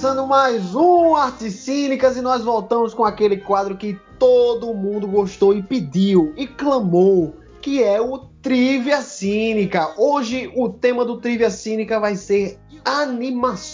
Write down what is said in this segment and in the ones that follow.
começando mais um Artes Cínicas e nós voltamos com aquele quadro que todo mundo gostou e pediu e clamou, que é o Trivia Cínica. Hoje o tema do Trivia Cínica vai ser animações.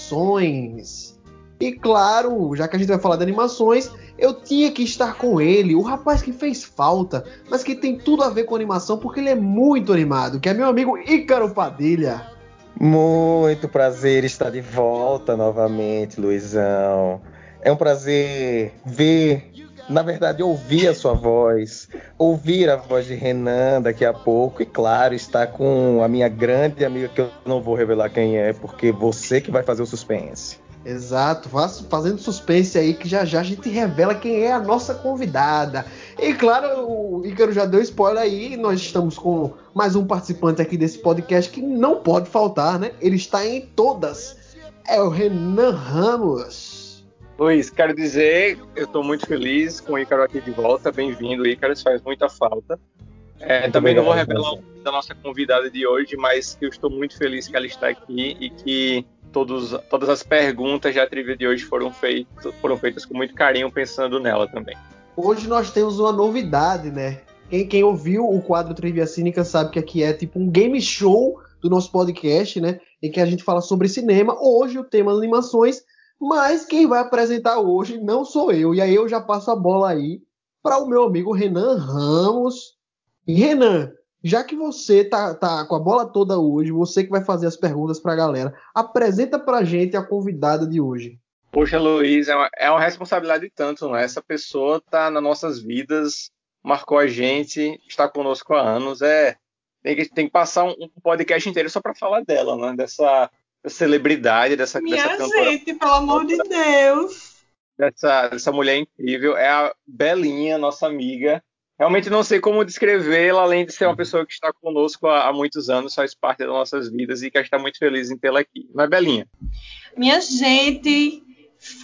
E claro, já que a gente vai falar de animações, eu tinha que estar com ele, o rapaz que fez falta, mas que tem tudo a ver com animação porque ele é muito animado, que é meu amigo Ícaro Padilha. Muito prazer estar de volta novamente, Luizão. É um prazer ver, na verdade, ouvir a sua voz, ouvir a voz de Renan daqui a pouco e, claro, estar com a minha grande amiga, que eu não vou revelar quem é, porque você que vai fazer o suspense. Exato, fazendo suspense aí que já já a gente revela quem é a nossa convidada. E claro, o Ícaro já deu spoiler aí, nós estamos com mais um participante aqui desse podcast que não pode faltar, né? Ele está em todas. É o Renan Ramos. Luiz, quero dizer, eu estou muito feliz com o Ícaro aqui de volta. Bem-vindo, Ícaro, isso faz muita falta. É, também não vou revelar o da nossa convidada de hoje, mas eu estou muito feliz que ela está aqui e que todos, todas as perguntas da trivia de hoje foram, feito, foram feitas com muito carinho, pensando nela também. Hoje nós temos uma novidade, né? Quem, quem ouviu o quadro Trivia Cínica sabe que aqui é tipo um game show do nosso podcast, né? Em que a gente fala sobre cinema. Hoje o tema animações, mas quem vai apresentar hoje não sou eu. E aí eu já passo a bola aí para o meu amigo Renan Ramos. Renan, já que você tá, tá com a bola toda hoje, você que vai fazer as perguntas para a galera, apresenta para a gente a convidada de hoje. Poxa, Luiz, é uma, é uma responsabilidade tanto, né? Essa pessoa tá nas nossas vidas, marcou a gente, está conosco há anos, é tem que, tem que passar um, um podcast inteiro só para falar dela, né? Dessa, dessa celebridade, dessa, Minha dessa cantora. gente, pelo amor de Deus. Dessa, dessa mulher incrível, é a Belinha, nossa amiga, Realmente não sei como descrevê-la, além de ser uma pessoa que está conosco há, há, muitos anos, faz parte das nossas vidas e que a gente está muito feliz em tê-la aqui. Não é, Belinha? Minha gente,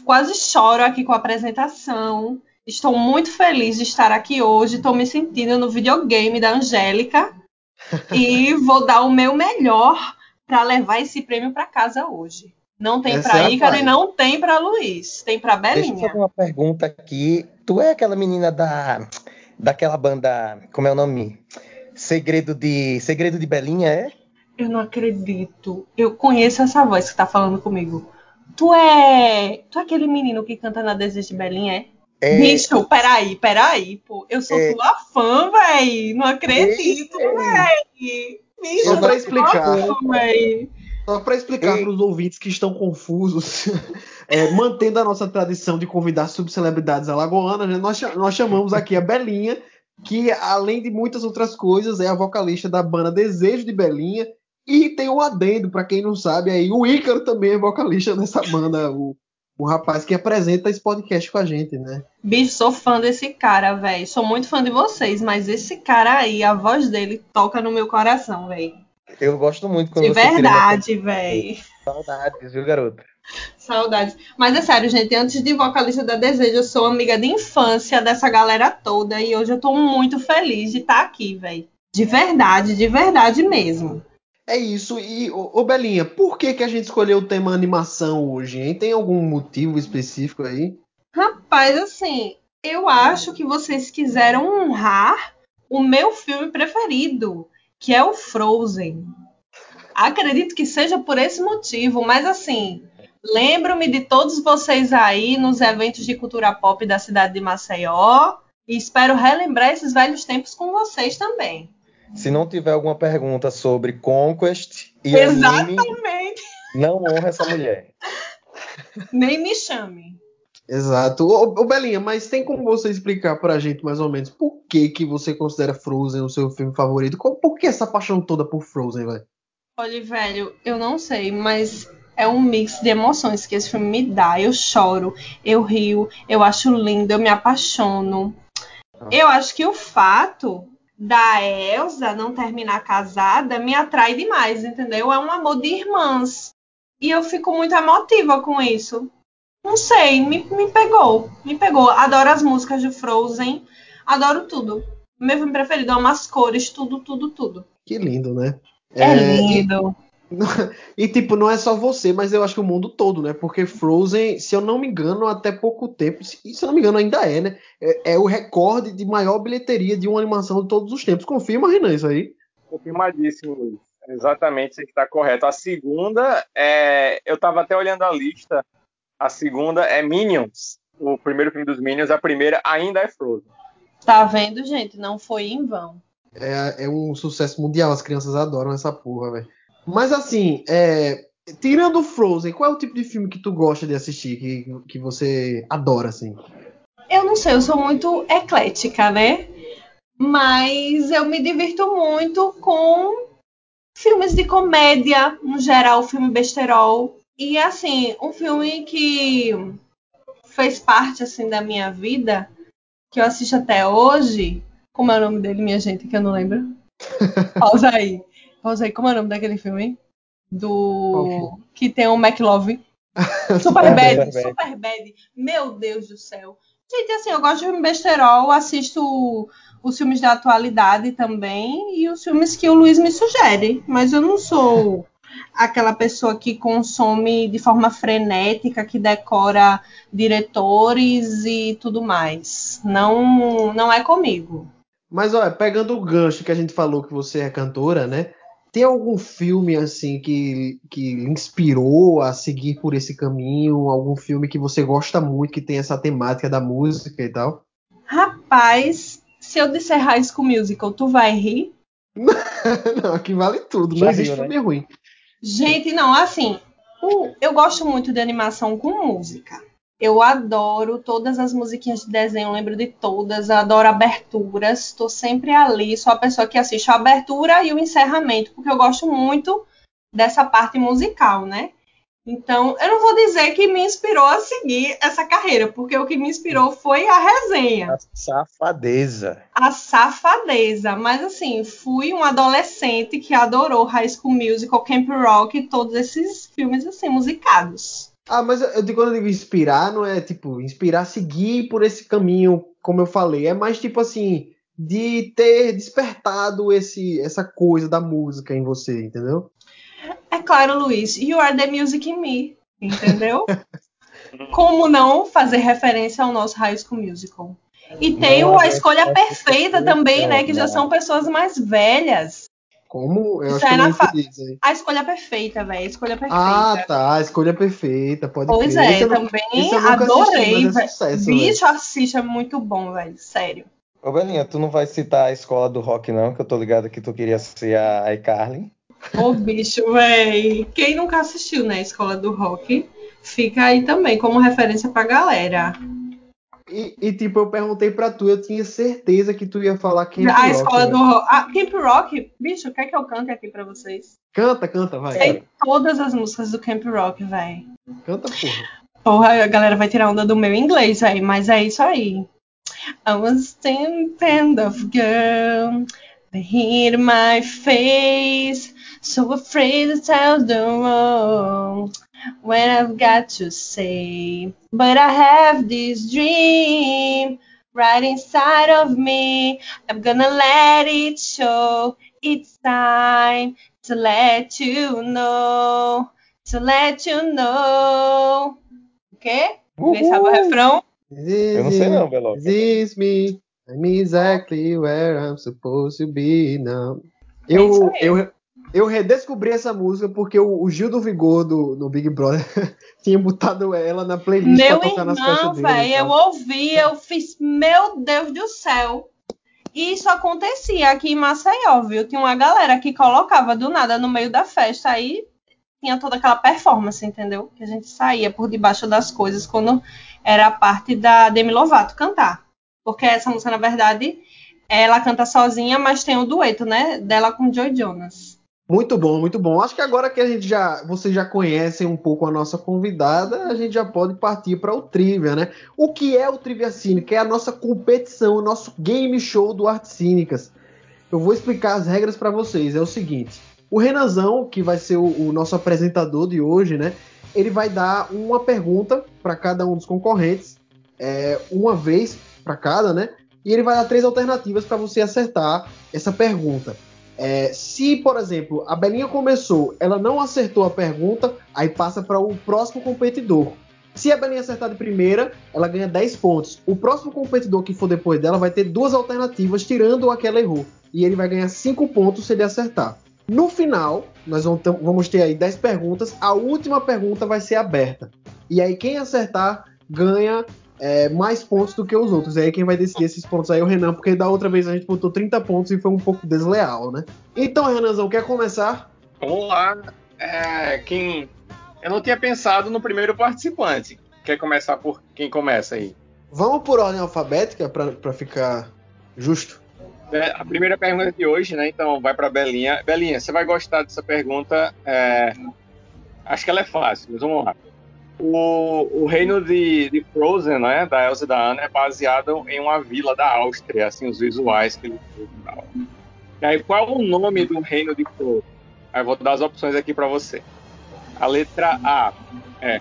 quase choro aqui com a apresentação. Estou muito feliz de estar aqui hoje. Estou me sentindo no videogame da Angélica e vou dar o meu melhor para levar esse prêmio para casa hoje. Não tem para é Ícaro e não tem para Luiz. Tem para Belinha. Deixa eu fazer uma pergunta aqui. Tu é aquela menina da daquela banda, como é o nome? Segredo de Segredo de Belinha, é? Eu não acredito. Eu conheço essa voz que tá falando comigo. Tu é. Tu é aquele menino que canta na Desejo de Belinha, é? É... Bicho, peraí, peraí, pô. Eu sou é... tua fã, véi. Não acredito, é... véi. Bicho, Só pra explicar. Fã, Só pra explicar para os ouvintes que estão confusos, é, mantendo a nossa tradição de convidar subcelebridades alagoanas, né, nós, nós chamamos aqui a Belinha, que além de muitas outras coisas, é a vocalista da banda Desejo de Belinha. E tem um adendo, para quem não sabe, aí o Ícaro também é vocalista dessa banda, o, o rapaz que apresenta esse podcast com a gente, né? Bicho, sou fã desse cara, velho. Sou muito fã de vocês, mas esse cara aí, a voz dele toca no meu coração, velho. Eu gosto muito quando De verdade, velho. Saudades, viu, garoto? Saudades. Mas é sério, gente, antes de vocalista da Desejo, eu sou amiga de infância dessa galera toda e hoje eu tô muito feliz de estar tá aqui, velho. De verdade, de verdade mesmo. É isso. E, ô, Belinha, por que, que a gente escolheu o tema animação hoje, hein? Tem algum motivo específico aí? Rapaz, assim, eu acho que vocês quiseram honrar o meu filme preferido, que é o Frozen. Acredito que seja por esse motivo, mas assim, lembro-me de todos vocês aí nos eventos de cultura pop da cidade de Maceió e espero relembrar esses velhos tempos com vocês também. Se não tiver alguma pergunta sobre Conquest e Exatamente. Anime, não honra essa mulher. Nem me chame. Exato. Ô, ô, Belinha, mas tem como você explicar pra gente mais ou menos por que que você considera Frozen o seu filme favorito? Por que essa paixão toda por Frozen, velho? Olha, velho, eu não sei, mas é um mix de emoções que esse filme me dá. Eu choro, eu rio, eu acho lindo, eu me apaixono. Eu acho que o fato da Elsa não terminar casada me atrai demais, entendeu? É um amor de irmãs. E eu fico muito emotiva com isso. Não sei, me, me pegou. Me pegou. Adoro as músicas de Frozen. Adoro tudo. Meu filme preferido, amo as cores, tudo, tudo, tudo. Que lindo, né? É, lindo. E, tipo, não é só você, mas eu acho que o mundo todo, né? Porque Frozen, se eu não me engano, até pouco tempo, se, se eu não me engano, ainda é, né? É, é, o recorde de maior bilheteria de uma animação de todos os tempos. Confirma, Renan, isso aí? Confirmadíssimo, Luiz. Exatamente, isso que está correto. A segunda, é, eu estava até olhando a lista. A segunda é Minions. O primeiro filme dos Minions, a primeira ainda é Frozen. Tá vendo, gente? Não foi em vão. É, é um sucesso mundial, as crianças adoram essa porra, velho. Mas assim, é, tirando Frozen, qual é o tipo de filme que tu gosta de assistir, que, que você adora, assim? Eu não sei, eu sou muito eclética, né? Mas eu me divirto muito com filmes de comédia, no geral, filme besterol. E assim, um filme que fez parte assim da minha vida, que eu assisto até hoje. Como é o nome dele, minha gente, que eu não lembro? Pausa aí. Pausa aí, como é o nome daquele filme? Do. Que tem o McLove. Super Bad, Super Bad. Meu Deus do céu. Gente, assim, eu gosto de filme besterol, assisto os filmes da atualidade também e os filmes que o Luiz me sugere. Mas eu não sou aquela pessoa que consome de forma frenética, que decora diretores e tudo mais. Não, não é comigo. Mas olha, pegando o gancho que a gente falou que você é cantora, né? Tem algum filme assim que, que lhe inspirou a seguir por esse caminho? Algum filme que você gosta muito, que tem essa temática da música e tal? Rapaz, se eu disser High School Musical, tu vai rir? não, aqui vale tudo. Já não existe riu, né? filme ruim. Gente, não, assim, eu gosto muito de animação com música. Eu adoro todas as musiquinhas de desenho, lembro de todas, adoro aberturas, estou sempre ali, sou a pessoa que assiste a abertura e o encerramento, porque eu gosto muito dessa parte musical, né? Então, eu não vou dizer que me inspirou a seguir essa carreira, porque o que me inspirou foi a resenha. A safadeza. A safadeza. Mas, assim, fui um adolescente que adorou High School Musical, Camp Rock e todos esses filmes, assim, musicados. Ah, mas eu, quando eu digo inspirar, não é tipo inspirar seguir por esse caminho, como eu falei. É mais tipo assim, de ter despertado esse, essa coisa da música em você, entendeu? É claro, Luiz. You are the music in me, entendeu? como não fazer referência ao nosso High School Musical? E tem a escolha perfeita também, né? Que já são pessoas mais velhas. Como? Eu Isso acho é que eu fa... aí. A escolha perfeita, velho. A escolha perfeita. Ah, tá. A escolha perfeita. Pode pois crer. é, esse também adorei. Assisti, é sucesso, Bicho, assiste, é muito bom, velho. Sério. Ô, Belinha, tu não vai citar a escola do rock, não? Que eu tô ligado que tu queria ser a iCarly. Ô, bicho, velho. Quem nunca assistiu, né? Escola do rock, fica aí também como referência pra galera. E, e, tipo, eu perguntei pra tu, eu tinha certeza que tu ia falar Camp a Rock. Escola do rock. Ah, Camp Rock? Bicho, quer que eu cante aqui pra vocês? Canta, canta, vai. Sei todas as músicas do Camp Rock, velho. Canta, porra. Porra, a galera vai tirar onda do meu inglês, velho, mas é isso aí. I was thin kind of girl, they hit my face, so afraid to tell the wrong. when I've got to say. But I have this dream right inside of me. I'm gonna let it show. It's time to let you know. To let you know. O quê? Ninguém sabe o refrão? Eu não sei não, Belo. This me. I'm exactly where I'm supposed to be now. Eu, é eu, eu redescobri essa música porque o, o Gil do Vigor do, do Big Brother tinha botado ela na playlist meu pra tocar irmão, nas festas dele. Véio, eu ouvi, eu fiz, meu Deus do céu. E isso acontecia aqui em Maceió, viu? Tinha uma galera que colocava do nada no meio da festa, aí tinha toda aquela performance, entendeu? Que a gente saía por debaixo das coisas quando era a parte da Demi Lovato cantar. Porque essa música, na verdade, ela canta sozinha, mas tem o dueto, né? Dela com Joy Jonas. Muito bom, muito bom. Acho que agora que a gente já, vocês já conhecem um pouco a nossa convidada, a gente já pode partir para o Trivia, né? O que é o Trivia Cínica? É a nossa competição, o nosso game show do Arte Cínicas. eu vou explicar as regras para vocês. É o seguinte: o Renanzão, que vai ser o, o nosso apresentador de hoje, né? Ele vai dar uma pergunta para cada um dos concorrentes, é, uma vez para cada, né? E ele vai dar três alternativas para você acertar essa pergunta. É, se, por exemplo, a Belinha começou, ela não acertou a pergunta, aí passa para o próximo competidor. Se a Belinha acertar de primeira, ela ganha 10 pontos. O próximo competidor que for depois dela vai ter duas alternativas, tirando a que ela errou. E ele vai ganhar 5 pontos se ele acertar. No final, nós vamos ter aí 10 perguntas. A última pergunta vai ser aberta. E aí, quem acertar ganha é, mais pontos do que os outros. E aí, quem vai decidir esses pontos aí é o Renan, porque da outra vez a gente botou 30 pontos e foi um pouco desleal, né? Então, Renanzão, quer começar? Vamos lá. É, quem eu não tinha pensado no primeiro participante. Quer começar por quem começa aí? Vamos por ordem alfabética para ficar justo. É, a primeira pergunta de hoje, né? Então vai para Belinha. Belinha, você vai gostar dessa pergunta? É... Acho que ela é fácil, mas vamos lá. O, o reino de, de, Frozen, né, da Elsa e da Anna, é baseado em uma vila da Áustria, assim, os visuais que ele e aí, qual é o nome do reino de Frozen? Aí eu vou dar as opções aqui para você. A letra A é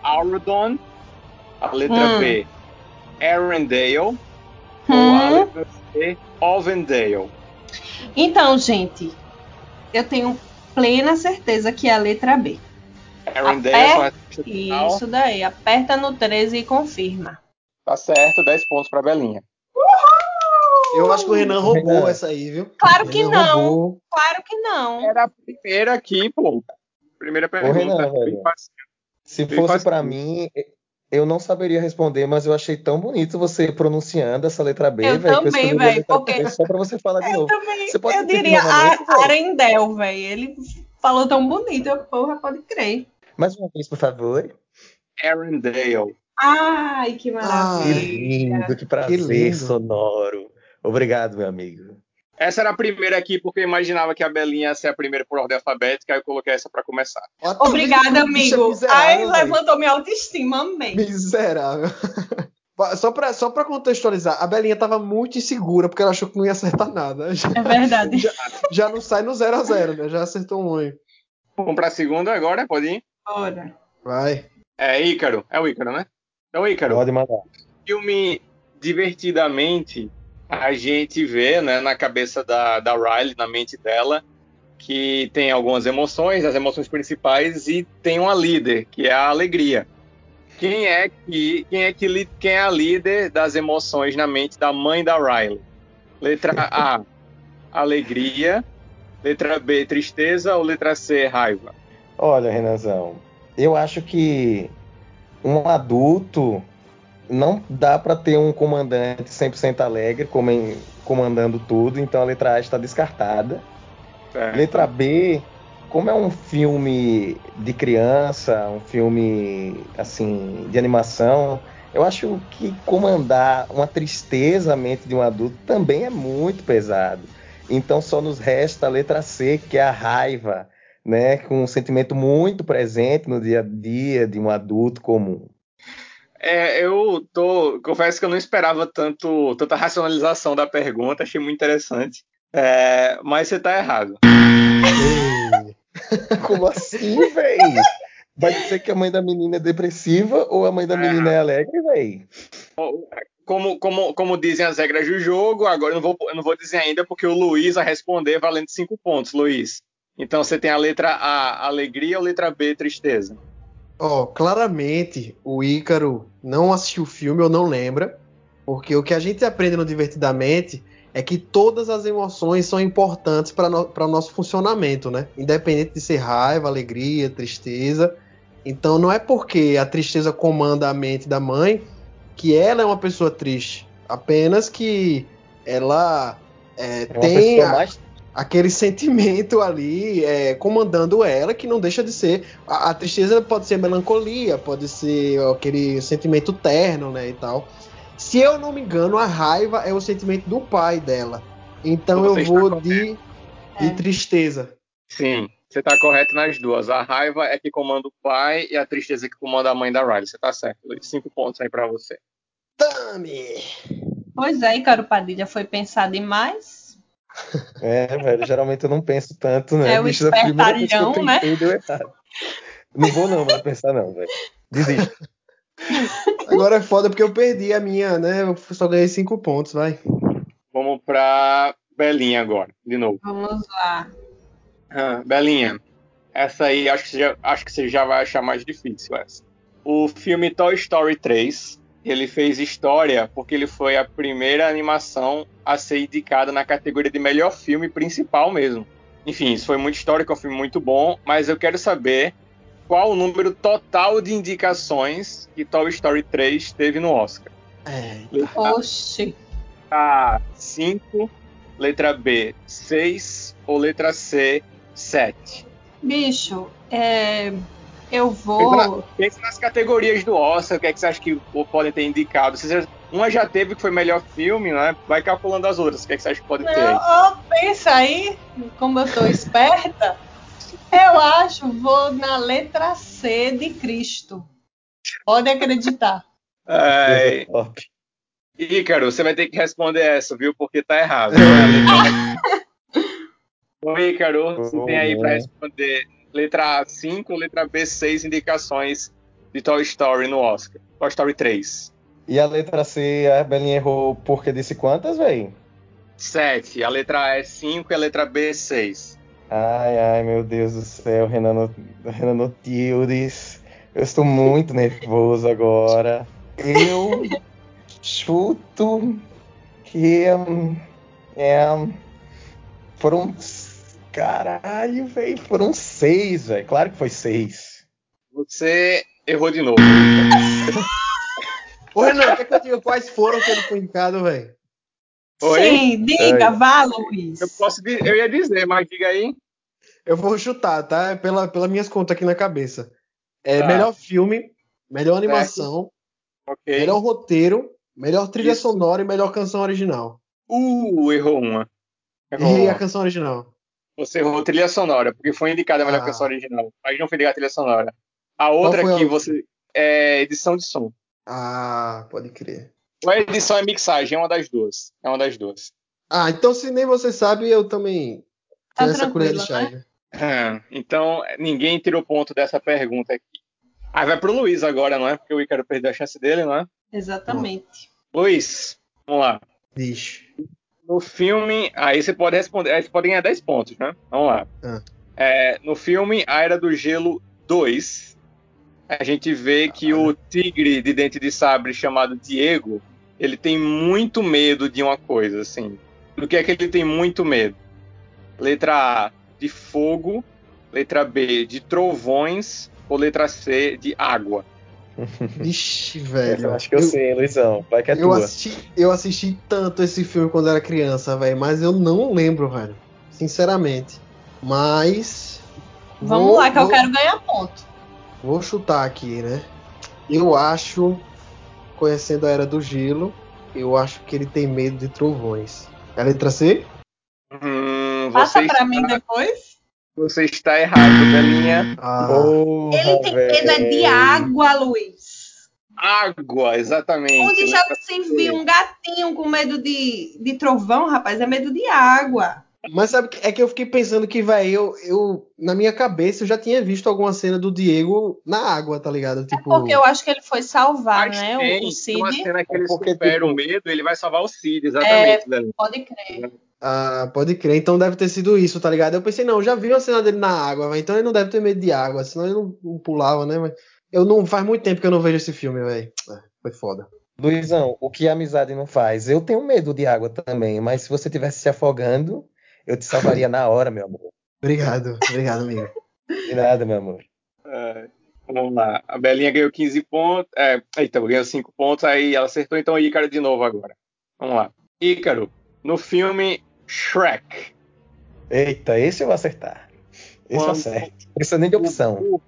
Aurodon. A letra hum. B, Arendelle. Hum. Ou a hum. letra C, Ovendale. Então, gente, eu tenho plena certeza que é a letra B. Aper... Isso daí. Aperta no 13 e confirma. Tá certo, 10 pontos pra Belinha. Eu acho que o Renan roubou essa aí, viu? Claro que não. Roubou. Claro que não. Era a primeira aqui, pô. Primeira pergunta. Renan, velho, se fosse para mim, eu não saberia responder, mas eu achei tão bonito você pronunciando essa letra B, velho. Eu também, velho. Porque... Só pra você falar de eu novo. Também, você pode eu diria Arendel, velho. Ele falou tão bonito, eu, porra, pode crer. Mais uma vez, por favor. Arendale. Ai, que maravilha. que lindo, que prazer que lindo. sonoro. Obrigado, meu amigo. Essa era a primeira aqui, porque eu imaginava que a Belinha ia ser a primeira por ordem alfabética, aí eu coloquei essa para começar. Obrigada, amigo. Ai, levantou minha autoestima, amém. Miserável. Só pra, só pra contextualizar, a Belinha tava muito insegura, porque ela achou que não ia acertar nada. Já, é verdade. Já, já, não sai no 0 a 0 né? Já acertou um. Vamos pra segunda agora, pode ir? Bora. Vai. É Ícaro. É o Ícaro, né? É o Ícaro. Pode mandar. Filme Divertidamente a gente vê né, na cabeça da, da Riley, na mente dela, que tem algumas emoções, as emoções principais, e tem uma líder, que é a alegria. Quem é que quem é que quem é a líder das emoções na mente da mãe da Riley? Letra A, alegria. Letra B, tristeza ou letra C, raiva? Olha, Renazão, eu acho que um adulto não dá para ter um comandante 100% alegre comandando tudo, então a letra A está descartada. É. Letra B, como é um filme de criança, um filme assim de animação, eu acho que comandar uma tristeza à mente de um adulto também é muito pesado. Então só nos resta a letra C, que é a raiva, né, com um sentimento muito presente no dia a dia de um adulto comum. É, eu tô. Confesso que eu não esperava tanto, tanta racionalização da pergunta, achei muito interessante. É, mas você tá errado. Como assim, velho? Vai dizer que a mãe da menina é depressiva ou a mãe da menina é, é alegre, velho? Como, como, como dizem as regras do jogo, agora eu não, vou, eu não vou dizer ainda porque o Luiz vai responder valendo cinco pontos, Luiz. Então você tem a letra A, alegria, ou letra B, tristeza? Ó, oh, claramente o Ícaro não assistiu o filme ou não lembra, porque o que a gente aprende no Divertidamente é que todas as emoções são importantes para no, o nosso funcionamento, né? Independente de ser raiva, alegria, tristeza. Então não é porque a tristeza comanda a mente da mãe que ela é uma pessoa triste. Apenas que ela é, é tem. A, mais aquele sentimento ali é, comandando ela, que não deixa de ser. A, a, tristeza pode ser melancolia, pode ser aquele sentimento terno, né? E tal. Se eu não me engano, a raiva é o sentimento do pai dela. Então eu vou de, de é. tristeza. Sim, você está correto nas duas. A raiva é que comanda o pai e a tristeza é que comanda a mãe da Riley. Você está certo. Cinco pontos aí para você. Tami! Pois é, Caro Padilha foi pensar demais É, velho, geralmente eu não penso tanto, né? É o Bicho, a primeira coisa que eu espertalhão, né? deu errado. Não vou não, vou pensar não, velho. Desisto. Agora é foda porque eu perdi a minha, né? Eu só ganhei cinco pontos, vai. Vamos pra Belinha agora, de novo. Vamos lá. Ah, Belinha, essa aí acho que, você já, acho que você já vai achar mais difícil essa. O filme Toy Story 3, ele fez história porque ele foi a primeira animação a ser indicada na categoria de melhor filme principal mesmo. Enfim, isso foi muito histórico, é um filme muito bom, mas eu quero saber qual o número total de indicações que Toy Story 3 teve no Oscar. É. Oxi. A 5, letra B 6 ou letra C 7? Bicho, é, eu vou. Pensa nas categorias do Oscar, o que, é que você acha que podem ter indicado? Você- uma já teve que foi melhor filme, né? Vai calculando as outras. O que, é que você acha que pode ter aí? Não, ó, pensa aí, como eu tô esperta. Eu acho, vou na letra C de Cristo. Pode acreditar. É, Top. Ícaro, você vai ter que responder essa, viu? Porque tá errado. Ô, Ícaro, você tem aí pra responder letra A 5 ou letra B 6 indicações de Toy Story no Oscar. Toy Story 3. E a letra C, a Belinha errou porque disse quantas, velho? 7. A letra A é 5 e a letra B é 6. Ai, ai, meu Deus do céu, Renan, Renan Tildes. Eu estou muito nervoso agora. Eu chuto que hum, é, foram. Caralho, velho. Foram seis, velho. Claro que foi seis. Você errou de novo. Ô, Renan, quer que eu diga quais foram que ele foi indicado, velho? Sim, diga, Oi. vá, Luiz. Eu, posso, eu ia dizer, mas diga aí. Eu vou chutar, tá? Pela, pelas minhas contas aqui na cabeça. É Tá. melhor filme, melhor animação, Ok. melhor roteiro, melhor trilha Isso. sonora e melhor canção original. Uh, errou uma. Errou a uma. canção original. Você errou trilha sonora, porque foi indicada a melhor Ah. canção original. Mas não foi indicada a trilha sonora. A outra foi a você. É edição de som. Ah, pode crer. Ou é edição é mixagem, é uma das duas. É uma das duas. Ah, então se nem você sabe, eu também Tá tenho essa colher de chá. né? Ah, Então, ninguém tirou ponto dessa pergunta aqui. Aí vai pro Luiz agora, não é? Porque o Ícaro perdeu a chance dele, não é? Exatamente. Luiz, vamos lá. Vixe. No filme. Aí você pode responder. Aí você pode ganhar 10 pontos, né? Vamos lá. Ah. É, no filme A Era do Gelo 2, a gente vê que o tigre de dente de sabre chamado Diego, ele tem muito medo de uma coisa, assim. Do que é que ele tem muito medo? Letra A, de fogo. Letra B, de trovões. Ou letra C, de água. Vixe, Eu velho. acho que eu, sei, Luizão. Vai que é eu tua. assisti, eu assisti tanto esse filme quando era criança, velho, mas eu não lembro, velho. Sinceramente. Mas. Vamos vou- lá, que eu vou- quero ganhar ponto. Vou chutar aqui, né? Eu acho, conhecendo a Era do Gelo, eu acho que ele tem medo de trovões. É a letra C? Hum, Passa pra está, mim depois. Você está errado, Belinha. Ah, Porra, Ele tem medo é de água, Luiz. Água, exatamente. Onde já Letra se C. viu um gatinho com medo de, de trovão, rapaz? É medo de água. Mas sabe que é que eu fiquei pensando que, velho, eu, eu. Na minha cabeça eu já tinha visto alguma cena do Diego na água, tá ligado? Tipo. Porque eu acho que ele foi salvar, Mas né? tem, o, o tem uma Cid. cena que ele Porque, supera tipo- o medo, ele vai salvar o Cid, exatamente. Belinha. Pode crer. Ah, pode crer. Então deve ter sido isso, tá ligado? Eu pensei, não, já vi uma cena dele na água, velho, então ele não deve ter medo de água, senão ele não, não pulava, né? Mas eu não. Faz muito tempo que eu não vejo esse filme, velho. É, Foi foda. Luizão, o que a amizade não faz? Eu tenho medo de água também, mas se você estivesse se afogando, eu te salvaria na hora, meu amor. Obrigado, obrigado, amigo. De nada, meu amor. É, vamos lá. A Belinha ganhou 15 pontos. É, eita, ganhou 5 pontos, aí ela acertou, então Ícaro de novo agora. Vamos lá. Ícaro, no filme Shrek, Eita, esse eu vou acertar. Esse eu acerto. Precisa nem de opção. O,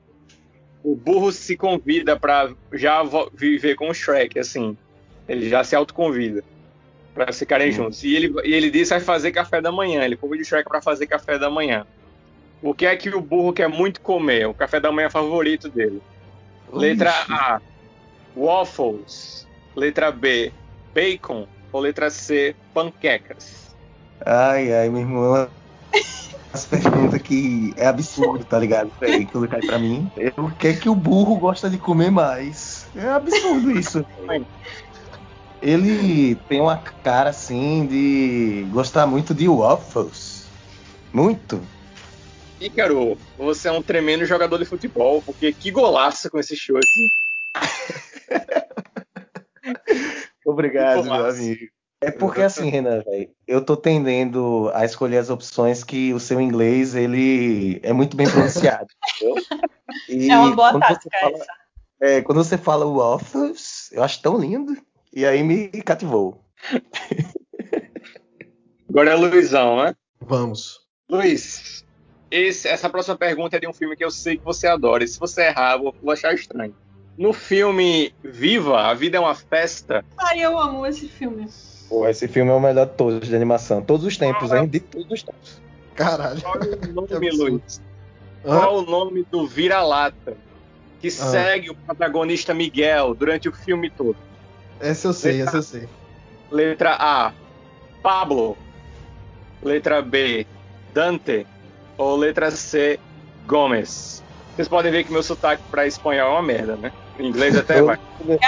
o burro se convida pra já viver com o Shrek, assim. Ele já se autoconvida pra ficarem Hum. juntos. E ele, e ele que vai fazer café da manhã. Ele convida o Shrek pra fazer café da manhã. O que é que o burro quer muito comer? O café da manhã favorito dele. Letra A, waffles. Letra B, bacon. Ou letra C, panquecas. Ai, ai, meu irmão. As perguntas que é absurdo, tá ligado? Véi, quando cai pra mim. O que é que o burro gosta de comer mais? É absurdo isso. Ele tem uma cara assim de gostar muito de waffles. Muito. Ícaro, você é um tremendo jogador de futebol, porque que golaço com esse chute. Obrigado, meu amigo. É porque assim, Renan, velho, eu tô tendendo a escolher as opções que o seu inglês ele é muito bem pronunciado, entendeu? E É uma boa tática fala- essa. É, quando você fala waffles, eu acho tão lindo. E aí me cativou. Agora é Luizão, né? Vamos. Luiz, esse- essa próxima pergunta é de um filme que eu sei que você adora. E se você errar, eu vou achar estranho. No filme Viva, A Vida é uma Festa, Ai, eu amo esse filme. Pô, esse filme é o melhor de todos de animação. Todos os tempos, hein? De todos os tempos. Caralho. qual é o nome. Luiz? Hã? Qual o nome do vira-lata que segue o protagonista Miguel durante o filme todo? Essa eu sei, essa eu sei. Letra A, Pablo. Letra B, Dante. Ou letra C, Gomes. Vocês podem ver que meu sotaque para espanhol é uma merda, né? Em inglês até vai.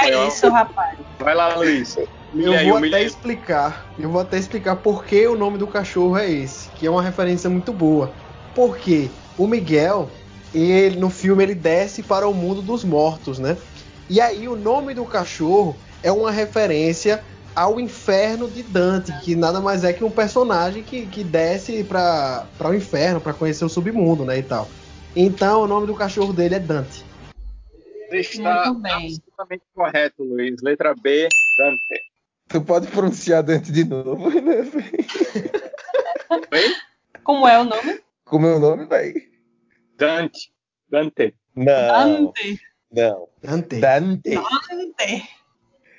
É isso, rapaz. Vai lá, Luiz. Eu Humilha aí, vou humilha até explicar. Eu vou até explicar por que o nome do cachorro é esse, que é uma referência muito boa. Porque o Miguel, ele no filme ele desce para o mundo dos mortos, né? E aí o nome do cachorro é uma referência ao inferno de Dante, que nada mais é que um personagem que, que desce para o inferno para conhecer o submundo, né, e tal. Então o nome do cachorro dele é Dante. Está absolutamente correto, Luiz. Letra B, Dante. Tu pode pronunciar Dante de novo, né, velho? Como é o nome? Como é o nome, velho? Dante. Dante. Não, Dante. não. Dante. Dante. Dante.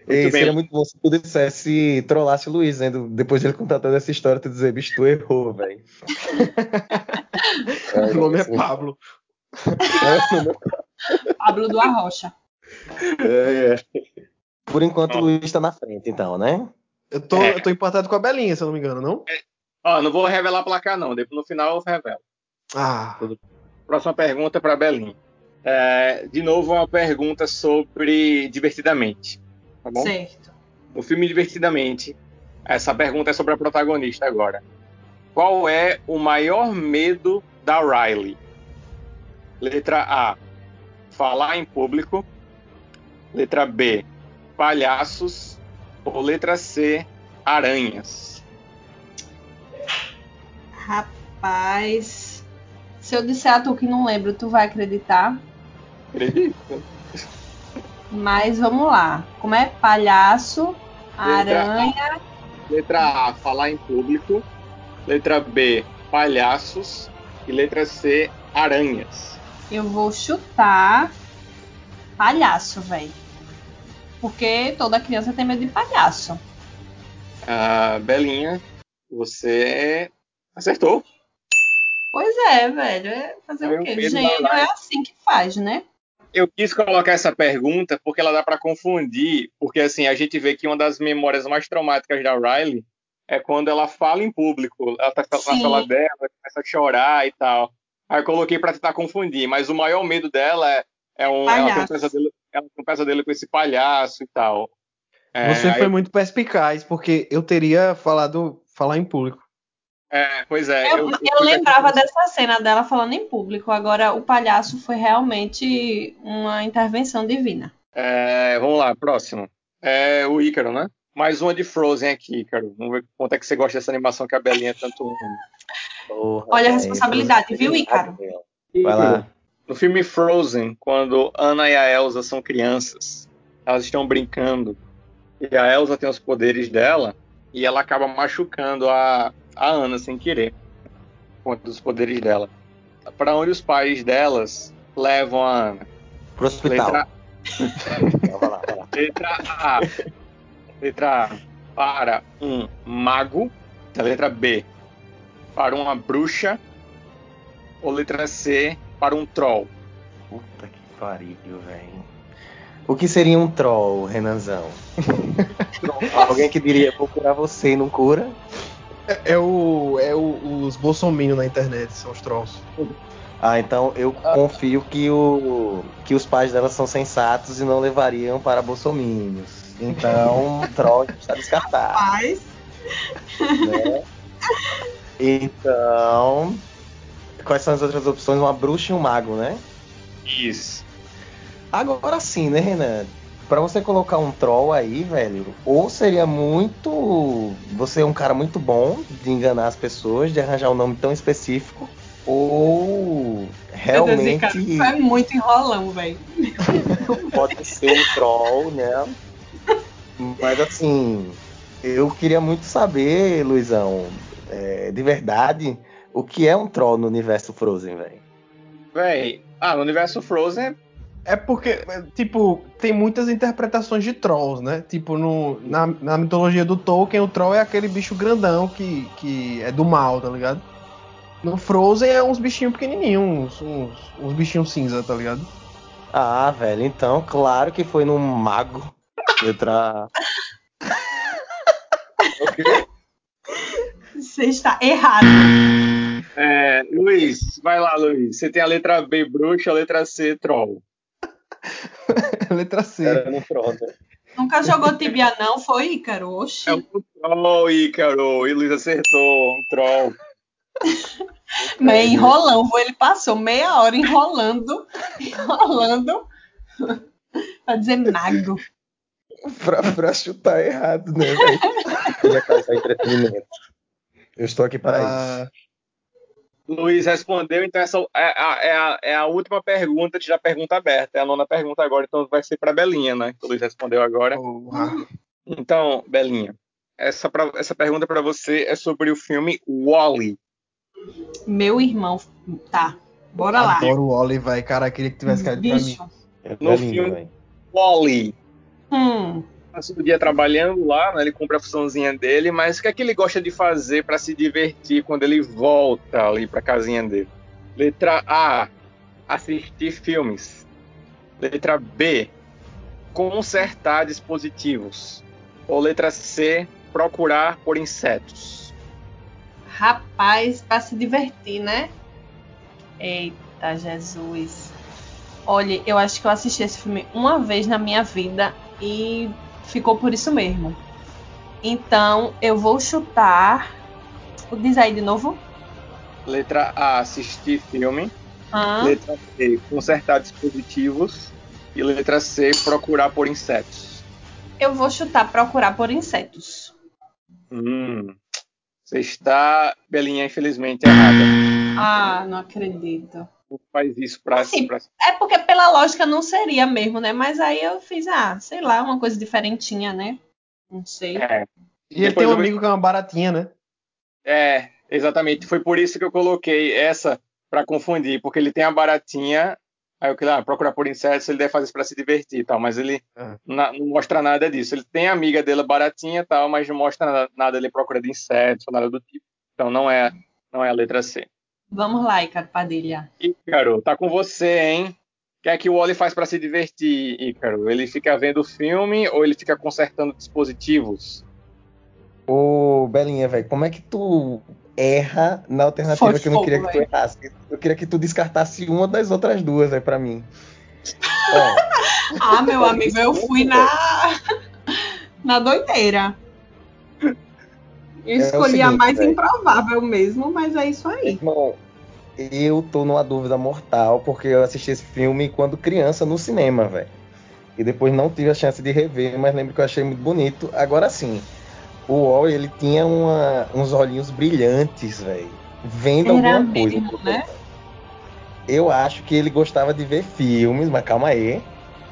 Ei, bem. seria muito bom se tu dissesse, trollasse o Luiz, né? Depois de ele contar toda essa história, tu dizer, bicho, tu errou, velho. O nome é Pablo. Pablo do Arrocha. É, é. Por enquanto, o Luiz tá na frente, então, né? Eu tô, É. eu tô empatado com a Belinha, se eu não me engano, não? Ó, não vou revelar placar, não. Depois no final eu revelo. Ah, Próxima pergunta para Belinha. É, de novo, uma pergunta sobre Divertidamente. Tá bom? Certo. No filme Divertidamente, essa pergunta é sobre a protagonista agora. Qual é o maior medo da Riley? Letra A, falar em público. Letra B, palhaços. Ou letra C, aranhas. Rapaz. Se eu disser a tu que não lembro, tu vai acreditar. Acredita? Mas vamos lá. Como é? Palhaço, Letra aranha. Letra A, falar em público. Letra B, palhaços. E letra C, aranhas. Eu vou chutar palhaço, velho. Porque toda criança tem medo de palhaço. Ah, Belinha, você acertou. Pois é, velho. É fazer Eu o quê? live. é assim que faz, né? Eu quis colocar essa pergunta porque ela dá para confundir, porque assim, a gente vê que uma das memórias mais traumáticas da Riley é quando ela fala em público. Ela tá na sala dela, começa a chorar e tal. Aí eu coloquei para tentar confundir, mas o maior medo dela é, é um, ela tem um Palhaço. pesadelo, ela tem um pesadelo com esse palhaço e tal. É, você foi eu- muito perspicaz, porque eu teria falado falar em público. é, pois é. Eu, eu fui lembrava pra- dessa cena dela falando em público. Agora, o palhaço foi realmente uma intervenção divina. É, vamos lá, próximo. É o Ícaro, né? Mais uma de Frozen aqui, Ícaro. Vamos ver quanto é que você gosta dessa animação que a Belinha tanto ama. Olha a responsabilidade, viu, Ícaro? Vai lá. No filme Frozen, quando Anna e a Elsa são crianças, elas estão brincando e a Elsa tem os poderes dela e ela acaba machucando a, a Anna sem querer com dos poderes dela. Para onde os pais delas levam a Ana? Pro hospital. Letra, Vai lá, vai lá. letra A. Letra A. Para um mago. Letra B. Para uma bruxa. Ou letra C. Para um troll. Puta que pariu, velho. O que seria um troll, Renanzão? Alguém que diria, vou curar você e não cura? É, é o, é o, os bolsominions na internet, são os trolls. Ah, então eu confio que, o, que os pais dela são sensatos e não levariam para bolsominions. Então, troll está descartado. Paz. Né? Então, quais são as outras opções? Uma bruxa e um mago, né? Isso. Agora sim, né, Renan? Pra você colocar um troll aí, velho, ou seria muito. Você é um cara muito bom de enganar as pessoas, de arranjar um nome tão específico, ou realmente. Deus, cara, é muito enrolão, velho. pode ser um troll, né? Mas assim, eu queria muito saber, Luizão, é, de verdade, o que é um troll no universo Frozen, velho? Véi, ah, no universo Frozen É porque, tipo, tem muitas interpretações de trolls, né? Tipo, no, na, na mitologia do Tolkien, o troll é aquele bicho grandão que, que é do mal, tá ligado? No Frozen é uns bichinhos pequenininhos, uns, uns, uns bichinhos cinza, tá ligado? Ah, velho, então, claro que foi num mago. Letra. Você está errado. É, Luiz, vai lá, Luiz. Você tem a letra B, bruxa, a letra C, troll. Letra C. Era no pronto. Nunca jogou tibia, não? Foi, Ícaro? Oxi. É um troll, Ícaro. E Luiz acertou, um troll. Meio enrolão, ele passou meia hora enrolando, enrolando, pra dizer mago. pra, pra chutar errado, né? Queria causar entretenimento. Eu estou aqui para isso. Ah, Luiz respondeu, então essa é a, é a, é a última pergunta, já pergunta aberta. É a nona pergunta agora, então vai ser para Belinha, né? Que o Luiz respondeu agora. porra. Então, Belinha, essa, pra, essa pergunta para você é sobre o filme Wally. Meu irmão. Tá, bora lá. Adoro o Oli, vai. Cara, queria que tivesse caído pra mim. Bicho. É No lindo, filme-. Wally. Hum, Passa o dia trabalhando lá, né? ele cumpre a funçãozinha dele, mas o que é que ele gosta de fazer para se divertir quando ele volta ali para casinha dele? Letra A, assistir filmes. Letra B, consertar dispositivos. Ou letra C, procurar por insetos. rapaz, pra se divertir, né? Eita, Jesus. Olha, eu acho que eu assisti esse filme uma vez na minha vida e ficou por isso mesmo. Então, eu vou chutar. Diz aí de novo. Letra A, assistir filme. Hã? Letra B, consertar dispositivos. E letra C, procurar por insetos. Eu vou chutar procurar por insetos. Hum, você está, Belinha, infelizmente errada. Ah, não acredito. Não faz isso pra, Assim, pra- É porque pela lógica não seria mesmo, né? Mas aí eu fiz, ah, sei lá, uma coisa diferentinha, né? Não sei. É, E ele tem um eu amigo que é uma baratinha, né? é, exatamente. Foi por isso que eu coloquei essa pra confundir, porque ele tem a baratinha. Aí eu queria ah, procurar por insetos, ele deve fazer isso pra se divertir e tal, mas ele Ah. na- não mostra nada disso. Ele tem a amiga dele baratinha e tal, mas não mostra nada, nada ele procura de insetos ou nada do tipo. Então não é, não é a letra C. Vamos lá, Ícaro Padilha. Ícaro, tá com você, hein? O que é que o Wally faz pra se divertir, Ícaro? Ele fica vendo filme ou ele fica consertando dispositivos? Ô, Belinha, velho, como é que tu erra na alternativa Foi que eu não fogo, queria que tu errasse? Eu queria que tu descartasse uma das outras duas aí pra mim. Ó, Ah, meu amigo, eu fui na na doideira. Eu É escolhi a seguinte, mais velho. improvável mesmo, mas é isso aí. irmão, eu tô numa dúvida mortal porque eu assisti esse filme quando criança no cinema, velho. E depois não tive a chance de rever, mas lembro que eu achei muito bonito. Agora sim, o Wall ele tinha uma- uns olhinhos brilhantes, velho. Vendo Era alguma coisa. mesmo, né? Eu acho que ele gostava de ver filmes, mas calma aí.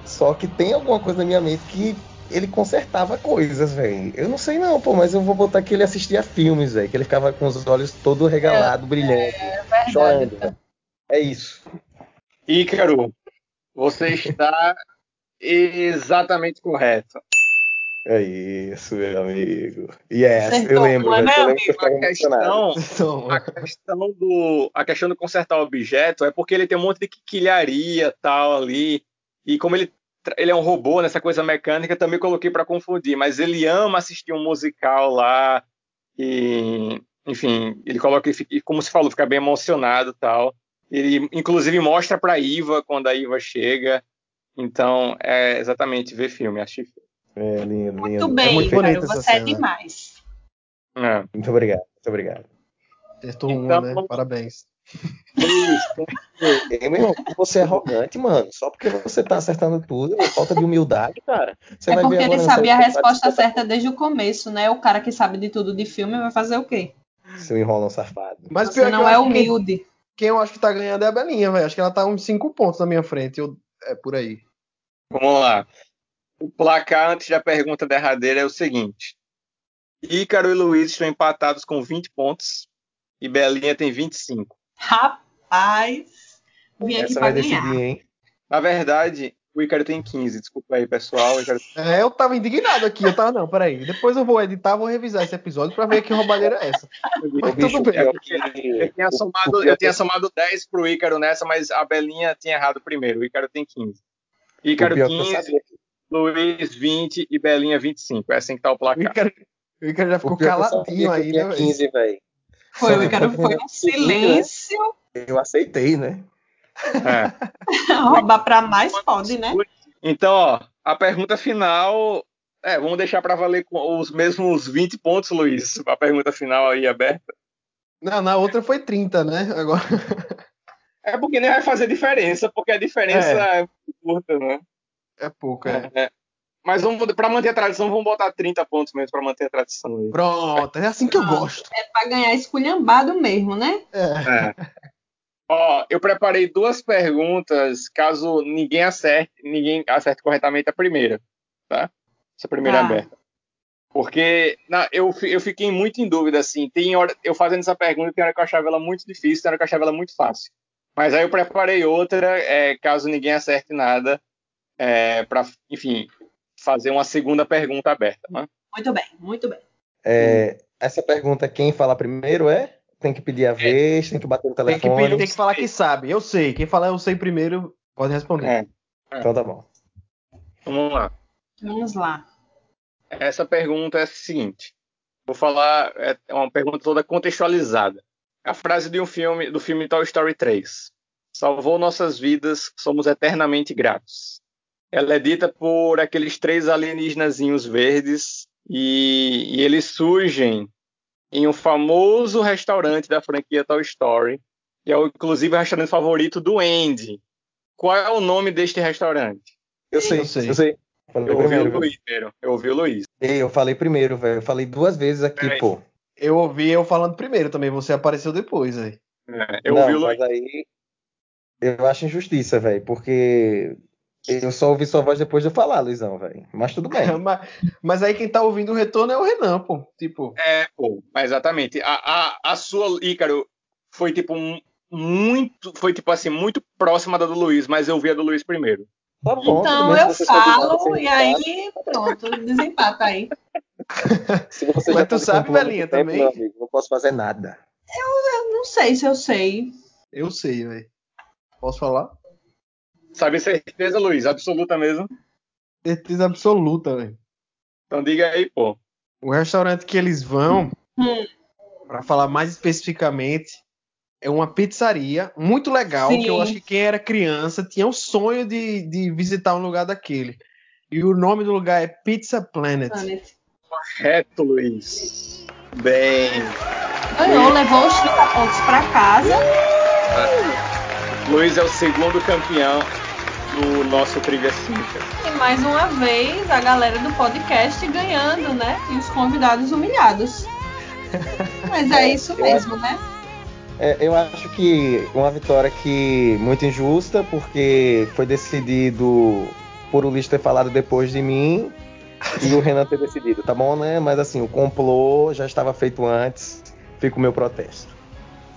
Só que tem alguma coisa na minha mente que ele consertava coisas, velho. Eu não sei não, pô, mas eu vou botar que ele assistia filmes, velho. Que ele ficava com os olhos todo regalado, brilhante, Verdade. chorando. velho. É isso. Ícaro, você está exatamente correto. É isso, meu amigo. Yes, Acertou eu lembro, velho. né, Eu lembro que eu A questão, Então, a questão do a questão do consertar o objeto é porque ele tem um monte de quilharia tal ali e como ele ele é um robô nessa coisa mecânica também coloquei para confundir mas ele ama assistir um musical lá E, enfim, ele coloca, ele, como se falou, fica bem emocionado e tal. Ele, inclusive, mostra pra Iva quando a Iva chega. Então, é exatamente ver filme, filme. É lindo, Muito lindo. bem, é muito essa você é cena. demais. É. Muito obrigado, muito obrigado. Acertou Então, uma, né? Parabéns. Ei, meu irmão, você é arrogante, mano. Só porque você tá acertando tudo, é falta de humildade, cara. Você é vai porque ver ele sabia a resposta certa desde o começo, né? O cara que sabe de tudo de filme vai fazer o quê? Seu enrolão safado. Mas Você não é que quem, humilde. quem eu acho que tá ganhando é a Belinha, velho. Acho que ela tá uns 5 pontos na minha frente. Eu, é por aí. Vamos lá. O placar antes da pergunta derradeira é o seguinte: Ícaro e Luiz estão empatados com 20 pontos e Belinha tem 25. Rapaz, vim aqui Essa pra vai ganhar. decidir, hein? Na verdade, o Ícaro tem 15. Desculpa aí, pessoal. O Ícaro- É, eu tava indignado aqui. Eu tava, não, peraí. Depois eu vou editar, vou revisar esse episódio pra ver que roubalheira é essa. Mas tudo bem. Eu tinha, somado, eu tinha somado 10 pro Ícaro nessa, mas a Belinha tinha errado primeiro. O Ícaro tem 15. Ícaro o pior que eu 15, sabia. Luiz 20 e Belinha 25. É assim que tá o O placar. Ícaro, o Ícaro já ficou O pior que eu caladinho aí, né, velho? 15, velho. Foi, Só o Ícaro que foi um silêncio. Eu aceitei, né? É. Roubar pra mais pode, né? Então, ó, a pergunta final. É, vamos deixar para valer com os mesmos 20 pontos, Luiz. A pergunta final aí aberta. Não, na outra foi 30, né? Agora. É porque nem vai fazer diferença, porque a diferença é, muito curta, né? É pouco, é. É. Mas vamos, para manter a tradição, vamos botar 30 pontos mesmo para manter a tradição aí. Pronto, é assim que eu gosto. É pra ganhar esculhambado mesmo, né? É. É. Ó, eu preparei duas perguntas, caso ninguém acerte, ninguém acerte corretamente a primeira, tá? Essa primeira Tá. aberta. Porque na- eu, eu fiquei muito em dúvida, assim. Tem hora, eu fazendo essa pergunta, tem hora que eu achava ela muito difícil, tem hora que eu achava ela muito fácil. Mas aí eu preparei outra, é, caso ninguém acerte nada, é, para, enfim, fazer uma segunda pergunta aberta, né? Muito bem, muito bem. É, essa pergunta, quem fala primeiro é? Tem que pedir a vez, tem que bater no Tem que, telefone. pedir- tem que falar que sabe. Eu sei. Quem falar eu sei primeiro pode responder. É. Então tá bom. Vamos lá. Vamos lá. Essa pergunta é a seguinte. Vou falar, é uma pergunta toda contextualizada. A frase de um filme, do filme Toy Story 3. Salvou nossas vidas, somos eternamente gratos. Ela é dita por aqueles três alienígenazinhos verdes e, e eles surgem em um famoso restaurante da franquia Toy Story, que é o, inclusive o restaurante favorito do Andy. Qual é o nome deste restaurante? Eu sei, Eu sei. eu sei. Eu ouvi primeiro, o? Luiz primeiro. Eu ouvi o Luiz. Ei, eu falei primeiro, velho. Eu falei duas vezes aqui, Peraí. pô. Eu ouvi eu falando primeiro também. Você apareceu depois aí. É, eu Não, ouvi o Luiz. mas aí eu acho injustiça, velho, porque eu só ouvi sua voz depois de eu falar, Luizão, velho. Mas tudo bem. mas, mas aí quem tá ouvindo o retorno é o Renan, pô. Tipo, É, pô, exatamente. A, a, a sua, Ícaro, foi tipo um- muito, foi tipo assim, muito próxima da do Luiz, mas eu vi a do Luiz primeiro. Tá bom, Então eu falo e aí pronto, desempata aí. Se você Mas já tu sabe, tempo, também? meu amigo, não posso fazer nada. Eu não sei se eu sei. eu sei, velho. Posso falar? Sabe certeza, Luiz? Absoluta mesmo? Certeza absoluta, velho. Então diga aí, pô. O restaurante que eles vão, Hum. pra falar mais especificamente, é uma pizzaria muito legal, Sim. que eu acho que quem era criança tinha o sonho de, de visitar um lugar daquele. E o nome do lugar é Pizza Planet. Planet. Correto, Luiz. Bem. Ganhou, levou os 30 pontos pra casa. Luiz é o segundo campeão do nosso Trivia Cínica. E mais uma vez a galera do podcast ganhando, né? E os convidados humilhados. Mas é isso mesmo, né? É, eu acho que uma vitória que muito injusta, porque foi decidido por o Luiz ter falado depois de mim e o Renan ter decidido, tá bom, né? Mas assim, o complô já estava feito antes, fica o meu protesto.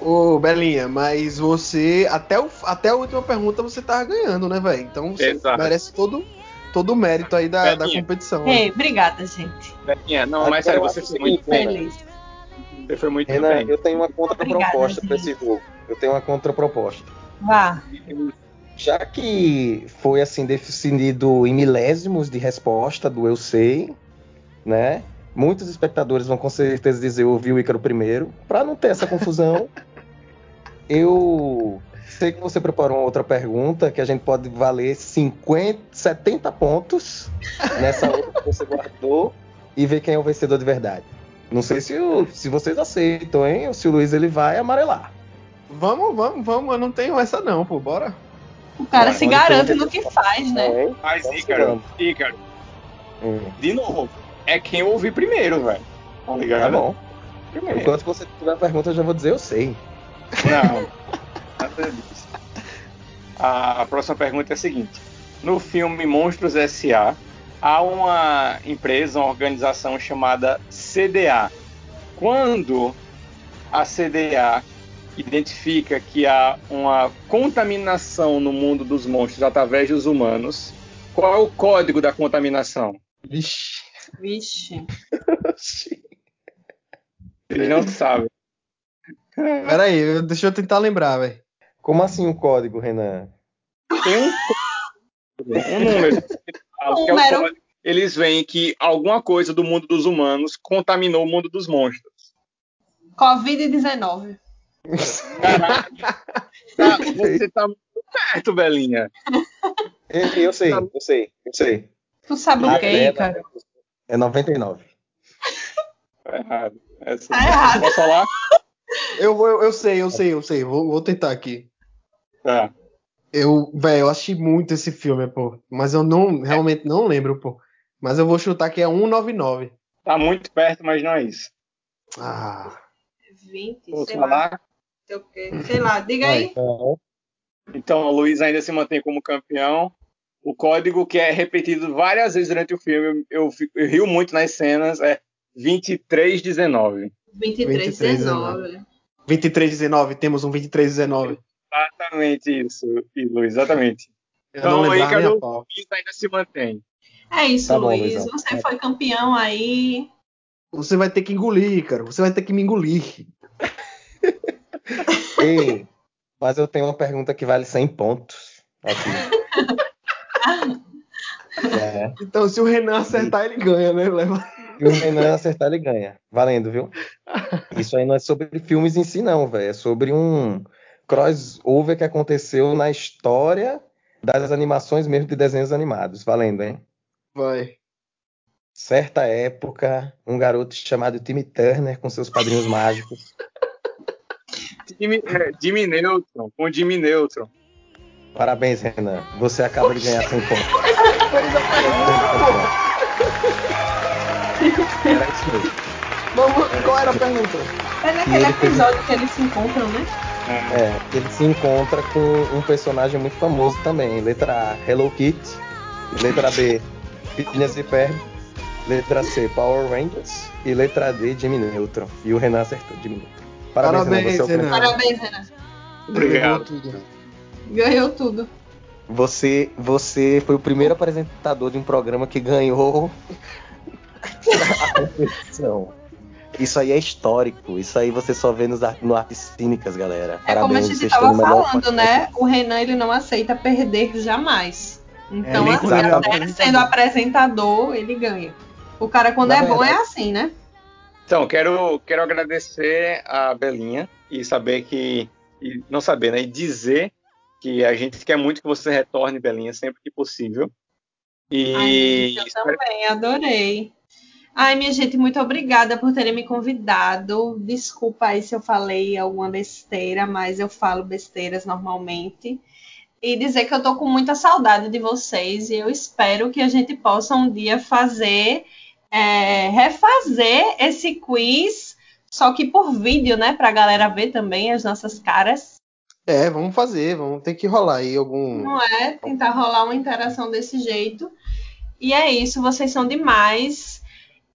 Ô, Belinha, mas você, até, o, até a última pergunta, você tava ganhando, né, velho? Então você Exato. merece todo, todo o mérito aí da, da competição. né? Ei, obrigada, gente. Belinha, não, mas sério, você foi muito bem. Feliz. Você foi muito Renan, bem. eu tenho uma contraproposta para esse jogo. Eu tenho uma contraproposta. Vá. Já que foi assim definido em milésimos de resposta do eu sei, né? Muitos espectadores vão com certeza dizer eu ouvi o Ícaro primeiro. Para não ter essa confusão, eu sei que você preparou uma outra pergunta que a gente pode valer 50, 70 pontos nessa outra que você guardou e ver quem é o vencedor de verdade. Não sei se, o, se vocês aceitam, hein? Ou se o Luiz ele vai amarelar. Vamos, vamos, vamos. Eu não tenho essa não, pô. Bora. O cara Vai, se garante no que faz, né? Hein? Mas, Vamos Ícaro. Ícaro, Hum, de novo, é quem eu ouvi primeiro, velho. Tá ligado? tá bom. Primeiro. Enquanto você tiver a pergunta, eu já vou dizer eu sei. Não, nada disso. A, a próxima pergunta é a seguinte: No filme Monstros S.A., há uma empresa, uma organização chamada CDA. Quando a CDA identifica que há uma contaminação no mundo dos monstros através dos humanos, qual é o código da contaminação? Vixe. Vixe. Eles não sabem. Pera aí, eu- deixa eu tentar lembrar, velho. Como assim o código, Renan? Tem um, um número. que é o Número. código. Eles veem que alguma coisa do mundo dos humanos contaminou o mundo dos monstros. Covid-19. Caraca, tá- você tá muito perto, Belinha. Eu, eu sei, eu sei, eu sei. Tu sabe o que, cara? É 99. Tá errado. Essa- Tá errado. Posso falar? Eu, vou- eu, eu sei, eu sei, eu sei. Vou, vou tentar aqui. Tá. Eu, velho, eu assisti muito esse filme, pô. Mas eu não, realmente não lembro, pô. Mas eu vou chutar que é 199. Tá muito perto, mas não é isso. Ah. 20, Posso sei lá. falar? sei quê. Sei lá, diga aí. Então, o Luiz ainda se mantém como campeão. O código que é repetido várias vezes durante o filme, eu, fico- eu rio muito nas cenas, é 2319. 23, 23, 19. 2319, temos um 2319. Exatamente isso, Luiz, exatamente. Eu Então, o Luiz ainda se mantém. É isso, Tá bom, Luiz. Luizão. Você foi campeão aí. Você vai ter que engolir, cara. Você vai ter que me engolir. Ei, mas eu tenho uma pergunta que vale 100 pontos. Aqui. É. Então, se o Renan acertar, ele ganha, né? Leva. E o Renan acertar, ele ganha. Valendo, viu? Isso aí não é sobre filmes em si, não, velho. É sobre um crossover que aconteceu na história das animações mesmo de desenhos animados. Valendo, hein? Vai. Certa época, um garoto chamado Timmy Turner com seus padrinhos mágicos. Jimmy, é, Jimmy Neutron, com Jimmy Neutron. Parabéns, Renan. Você acaba de ganhar 100 pontos. Era isso mesmo. Vamos, qual era a pergunta? É naquele episódio que eles se encontram, né? É, ele se encontra com um personagem muito famoso também. Letra A, Hello Kitty. Letra B, Phineas e Ferb. Letra C, Power Rangers. E letra D, Jimmy Neutron. E o Renan acertou, Jimmy Neutron. Parabéns, Parabéns, Renan. Você, é o Renan. primeiro. Parabéns, Renan. Obrigado. Levou tudo. Ganhou tudo. Você, você foi o primeiro apresentador de um programa que ganhou a competição. Isso aí é histórico. Isso aí você só vê nos ar- no Artes Cínicas, galera. É como a Parabéns, gente vocês tava estão no melhor falando, né? O Renan ele não aceita perder jamais. Então, nem assim, é até sendo apresentador, ele ganha. O cara, quando Na é bom, é verdade- assim, né? Então, quero, quero agradecer a Belinha e saber que. E não saber, né? E dizer que a gente quer muito que você retorne, Belinha, sempre que possível. E Ai, eu também, adorei. Ai, minha gente, muito obrigada por terem me convidado. Desculpa aí se eu falei alguma besteira, mas eu falo besteiras normalmente. E dizer que eu tô com muita saudade de vocês e eu espero que a gente possa um dia fazer, é, refazer esse quiz, só que por vídeo, né? Pra galera ver também as nossas caras. É, vamos fazer, vamos ter que rolar aí algum. Não é? Tentar rolar uma interação desse jeito. E é isso, vocês são demais.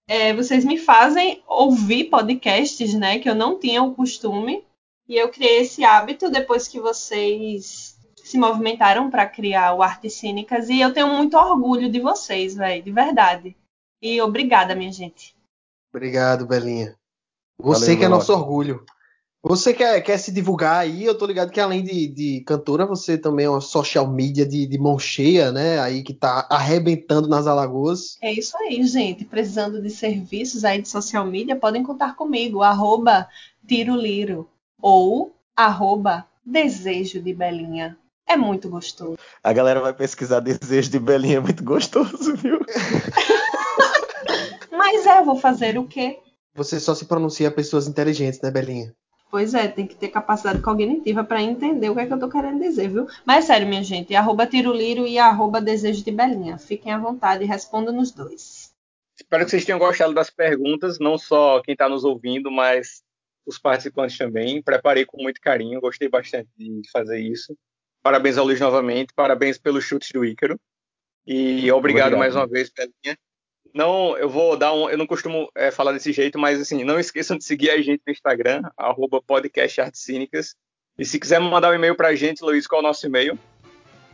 É, vocês me fazem ouvir podcasts, né? Que eu não tinha o costume. E eu criei esse hábito depois que vocês se movimentaram para criar o Artes Cínicas. E eu tenho muito orgulho de vocês, velho, de verdade. E obrigada, minha gente. Obrigado, Belinha. Você Valeu, que é nosso orgulho. Você quer, quer se divulgar aí? Eu tô ligado que além de, de cantora, você também é uma social media de, de mão cheia, né? Aí que tá arrebentando nas Alagoas. É isso aí, gente. Precisando de serviços aí de social media, podem contar comigo. Arroba Tiro Liro ou arroba Desejo de Belinha. É muito gostoso. A galera vai pesquisar Desejo de Belinha, é muito gostoso, viu? Mas é, vou fazer o quê? Você só se pronuncia a pessoas inteligentes, né, Belinha? Pois é, tem que ter capacidade cognitiva para entender o que é que eu tô querendo dizer, viu? Mas sério, minha gente, arroba Tiroliro e arroba Desejo de Belinha. Fiquem à vontade e respondam nos dois. Espero que vocês tenham gostado das perguntas, não só quem está nos ouvindo, mas os participantes também. Preparei com muito carinho, gostei bastante de fazer isso. Parabéns ao Luiz novamente, parabéns pelos chutes do Ícaro. E obrigado, obrigado. mais uma vez, Belinha. Não, eu vou dar um. Eu não costumo é, falar desse jeito, mas assim, não esqueçam de seguir a gente no Instagram, arroba. E se quiser mandar um e-mail pra gente, Luiz, qual é o nosso e-mail?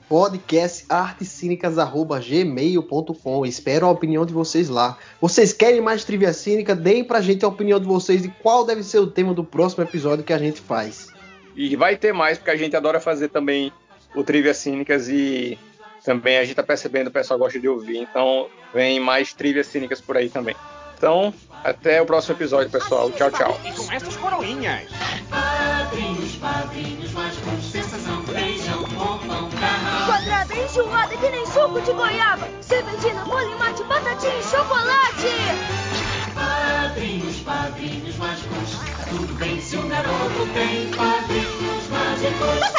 podcastartescínicas.gmail.com Espero a opinião de vocês lá. Vocês querem mais trivia cínica? Deem pra gente a opinião de vocês de qual deve ser o tema do próximo episódio que a gente faz. E vai ter mais, porque a gente adora fazer também o Trivia Cínicas e também a gente tá percebendo, o pessoal gosta de ouvir, então vem mais trilhas cínicas por aí também. Então, até o próximo episódio, pessoal. Tchau, tchau. E com essas coroinhas. Padrinhos, padrinhos, mas com sensação. Beijão, bombom, carrão. Quadrada é enjoada que nem suco de goiaba. Sementina, mate, batatinha e chocolate. Padrinhos, padrinhos mágicos. Tudo bem se um garoto tem padrinhos mágicos.